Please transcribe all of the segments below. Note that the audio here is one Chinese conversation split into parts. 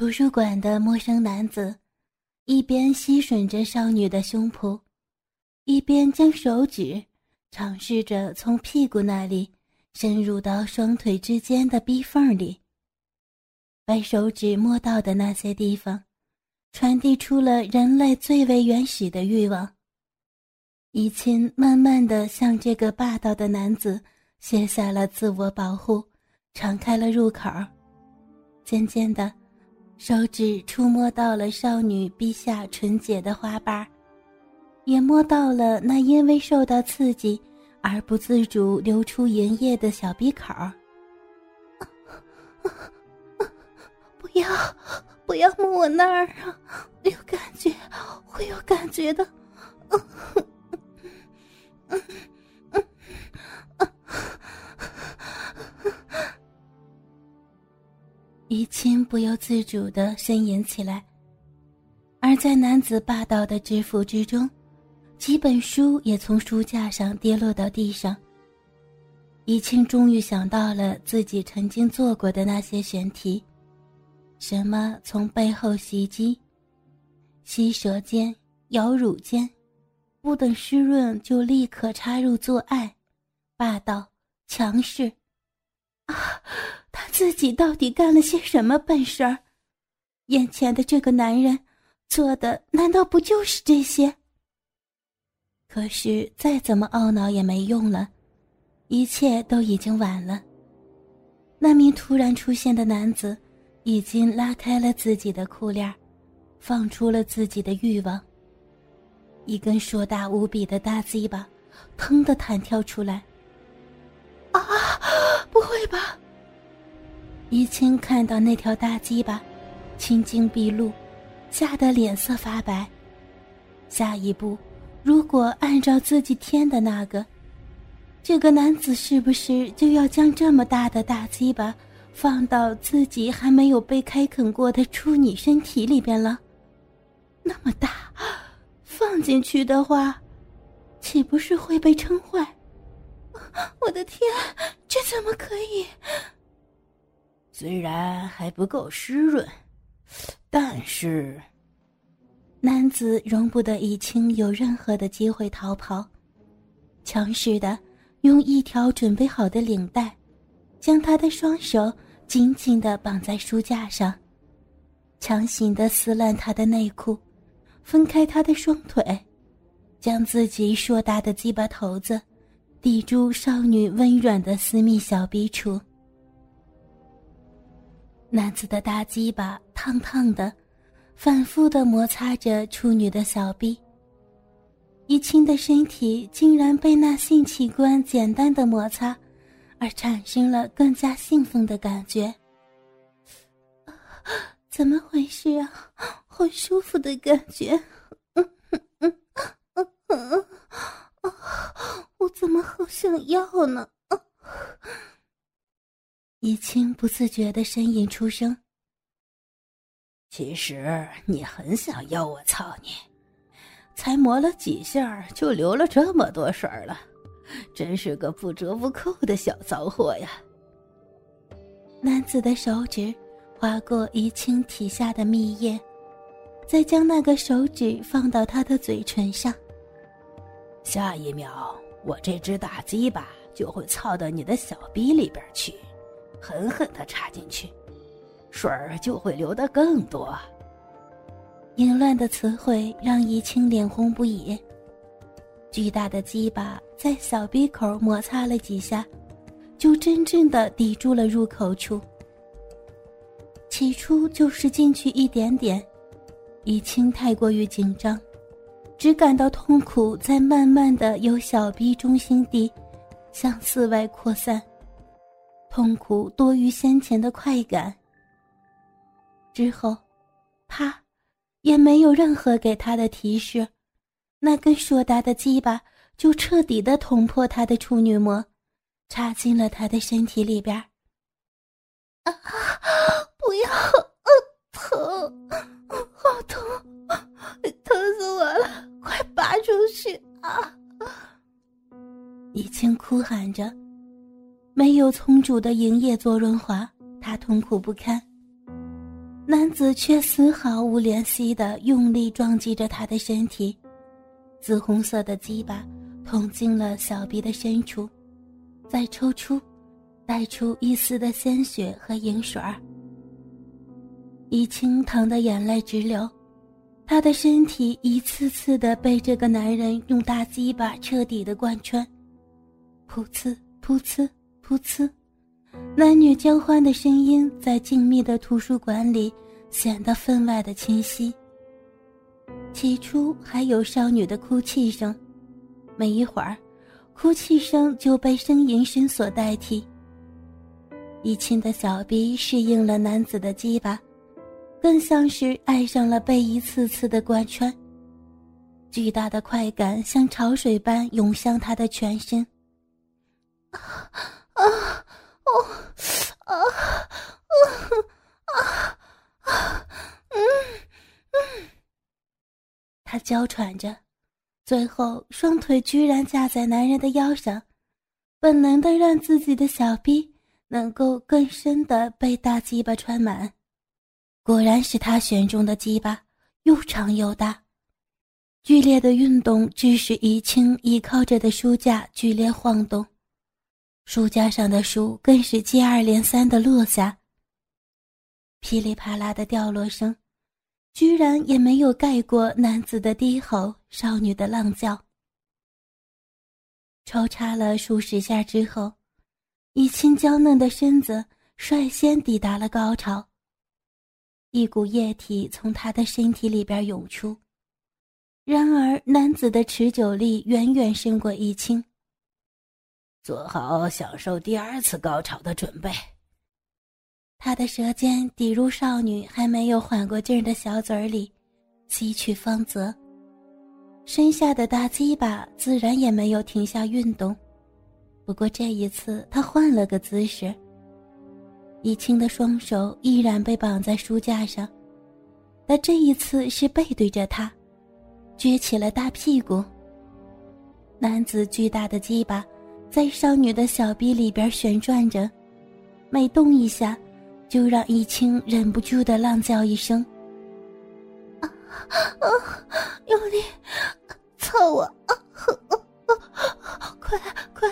图书馆的陌生男子，一边吸吮着少女的胸脯，一边将手指尝试着从屁股那里深入到双腿之间的逼缝里。把手指摸到的那些地方，传递出了人类最为原始的欲望。怡亲慢慢的向这个霸道的男子卸下了自我保护，敞开了入口。渐渐的。手指触摸到了少女臂下纯洁的花瓣，也摸到了那因为受到刺激而不自主流出银液的小鼻口。不要，不要摸我那儿啊！有感觉，会有感觉的。怡清不由自主的呻吟起来，而在男子霸道的制服之中，几本书也从书架上跌落到地上。怡清终于想到了自己曾经做过的那些选题：什么从背后袭击、吸舌尖、咬乳尖，不等湿润就立刻插入做爱，霸道、强势。他自己到底干了些什么笨事儿？眼前的这个男人做的难道不就是这些？可是再怎么懊恼也没用了，一切都已经晚了。那名突然出现的男子已经拉开了自己的裤链，放出了自己的欲望。一根硕大无比的大鸡巴，腾的弹跳出来。啊！不会吧！怡清看到那条大鸡巴，青筋毕露，吓得脸色发白。下一步，如果按照自己添的那个，这个男子是不是就要将这么大的大鸡巴放到自己还没有被开垦过的处女身体里边了？那么大，放进去的话，岂不是会被撑坏？我的天，这怎么可以？虽然还不够湿润，但是男子容不得以清有任何的机会逃跑，强势的用一条准备好的领带，将他的双手紧紧的绑在书架上，强行的撕烂他的内裤，分开他的双腿，将自己硕大的鸡巴头子抵住少女温软的私密小臂处。男子的大鸡巴烫烫的，反复的摩擦着处女的小臂。怡清的身体竟然被那性器官简单的摩擦，而产生了更加兴奋的感觉。怎么回事啊？好舒服的感觉！我怎想要呢？怡清不自觉的呻吟出声。其实你很想要我操你，才磨了几下就流了这么多水了，真是个不折不扣的小骚货呀！男子的手指划过怡清体下的蜜液，再将那个手指放到他的嘴唇上。下一秒，我这只大鸡巴就会操到你的小逼里边去。狠狠的插进去，水儿就会流得更多。淫乱的词汇让怡清脸红不已。巨大的鸡巴在小鼻口摩擦了几下，就真正的抵住了入口处。起初就是进去一点点，怡清太过于紧张，只感到痛苦在慢慢的由小臂中心地向四外扩散。痛苦多于先前的快感。之后，啪，也没有任何给他的提示，那根硕大的鸡巴就彻底的捅破他的处女膜，插进了他的身体里边。啊！快拔出去啊！已经哭喊着。没有从主的营业做润滑，他痛苦不堪。男子却丝毫无怜惜的用力撞击着他的身体，紫红色的鸡巴捅进了小臂的深处，再抽出，带出一丝的鲜血和银水儿。怡清疼得眼泪直流，她的身体一次次的被这个男人用大鸡巴彻底的贯穿，噗呲噗呲噗呲，男女交欢的声音在静谧的图书馆里显得分外的清晰。起初还有少女的哭泣声，没一会儿，哭泣声就被呻吟声所代替。一清的小臂适应了男子的鸡巴。更像是爱上了被一次次的贯穿，巨大的快感像潮水般涌向他的全身。啊哦啊啊啊嗯嗯，他娇喘着，最后双腿居然架在男人的腰上，本能的让自己的小臂能够更深的被大鸡巴穿满。果然是他选中的鸡巴，又长又大。剧烈的运动致使怡清倚靠着的书架剧烈晃动，书架上的书更是接二连三的落下。噼里啪啦的掉落声，居然也没有盖过男子的低吼、少女的浪叫。抽插了数十下之后，怡清娇嫩的身子率先抵达了高潮。一股液体从他的身体里边涌出，然而男子的持久力远远胜过易清。做好享受第二次高潮的准备。他的舌尖抵入少女还没有缓过劲儿的小嘴里，吸取芳泽。身下的大鸡巴自然也没有停下运动，不过这一次他换了个姿势。易清的双手依然被绑在书架上，但这一次是背对着他，撅起了大屁股。男子巨大的鸡巴在少女的小臂里边旋转着，每动一下，就让易清忍不住的浪叫一声：“啊啊，用力，操我啊啊！快快，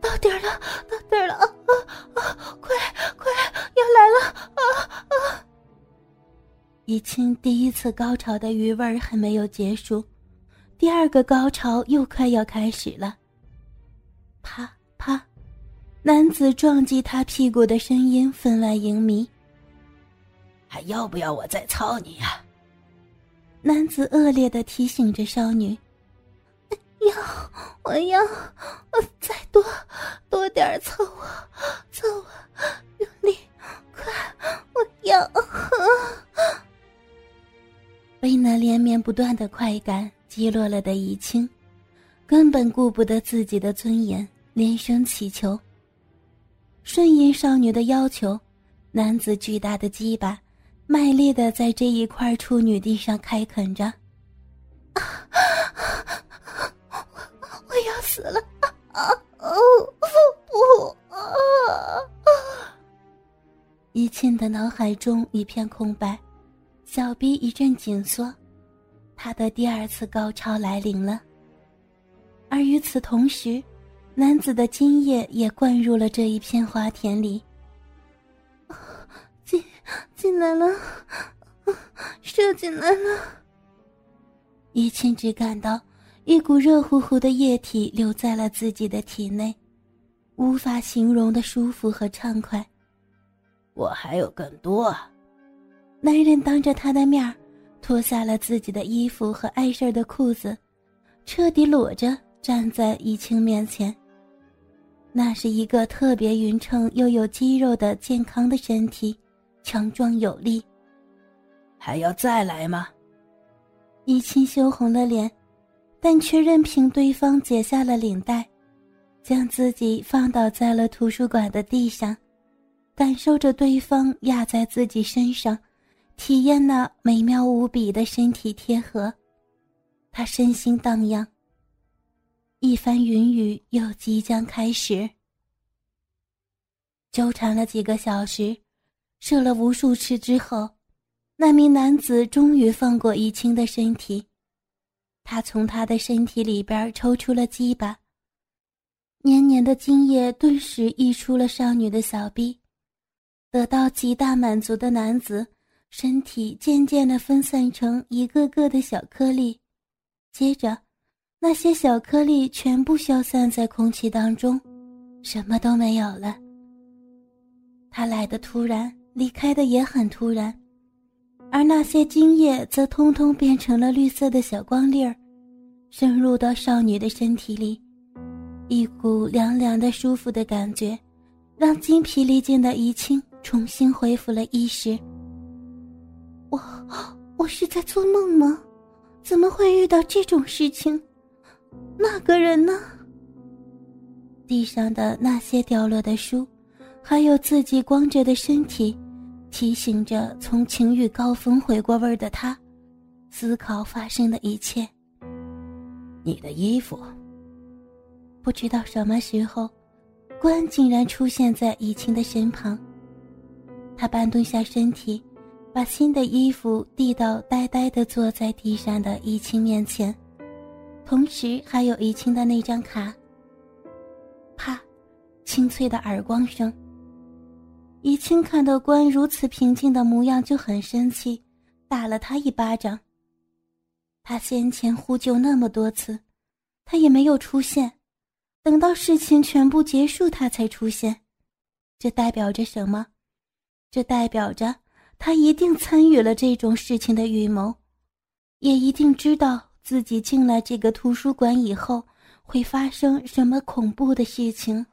到点了，到点了啊！！”来了啊啊！怡清第一次高潮的余味还没有结束，第二个高潮又快要开始了。啪啪，男子撞击他屁股的声音分外淫靡。还要不要我再操你呀？男子恶劣的提醒着少女。要，我要，我再多多点操我，操我，用力。绵不断的快感击落了的怡清，根本顾不得自己的尊严，连声祈求。顺应少女的要求，男子巨大的鸡巴卖力的在这一块处女地上开垦着。我要死了！啊哦不啊！怡清的脑海中一片空白，小臂一阵紧缩，他的第二次高潮来临了。而与此同时，男子的精液也灌入了这一片花田里。进进来了，射进来了。怡清只感到一股热乎乎的液体流在了自己的体内，无法形容的舒服和畅快。我还有更多。男人当着他的面脱下了自己的衣服和碍事的裤子，彻底裸着站在怡清面前。那是一个特别匀称又有肌肉的健康的身体，强壮有力。还要再来吗？怡清羞红了脸，但却任凭对方解下了领带，将自己放倒在了图书馆的地上。感受着对方压在自己身上，体验那美妙无比的身体贴合，他身心荡漾。一番云雨又即将开始。纠缠了几个小时，射了无数次之后，那名男子终于放过怡清的身体，他从他的身体里边抽出了鸡巴，黏黏的精液顿时溢出了少女的小臂。得到极大满足的男子，身体渐渐的分散成一个个的小颗粒，接着，那些小颗粒全部消散在空气当中，什么都没有了。他来的突然，离开的也很突然。而那些精液则通通变成了绿色的小光粒儿，渗入到少女的身体里，一股凉凉的、舒服的感觉，让精疲力尽的怡清重新恢复了意识。我，我是在做梦吗？怎么会遇到这种事情？那个人呢？地上的那些掉落的书，还有自己光着的身体。提醒着从情欲高峰回过味儿的他，思考发生的一切。你的衣服。不知道什么时候，关竟然出现在怡清的身旁。他半蹲下身体，把新的衣服递到呆呆的坐在地上的怡清面前，同时还有怡清的那张卡。啪，清脆的耳光声。怡清看到关如此平静的模样，就很生气，打了他一巴掌。他先前呼救那么多次，他也没有出现，等到事情全部结束，他才出现。这代表着什么？这代表着他一定参与了这种事情的预谋，也一定知道自己进了这个图书馆以后会发生什么恐怖的事情。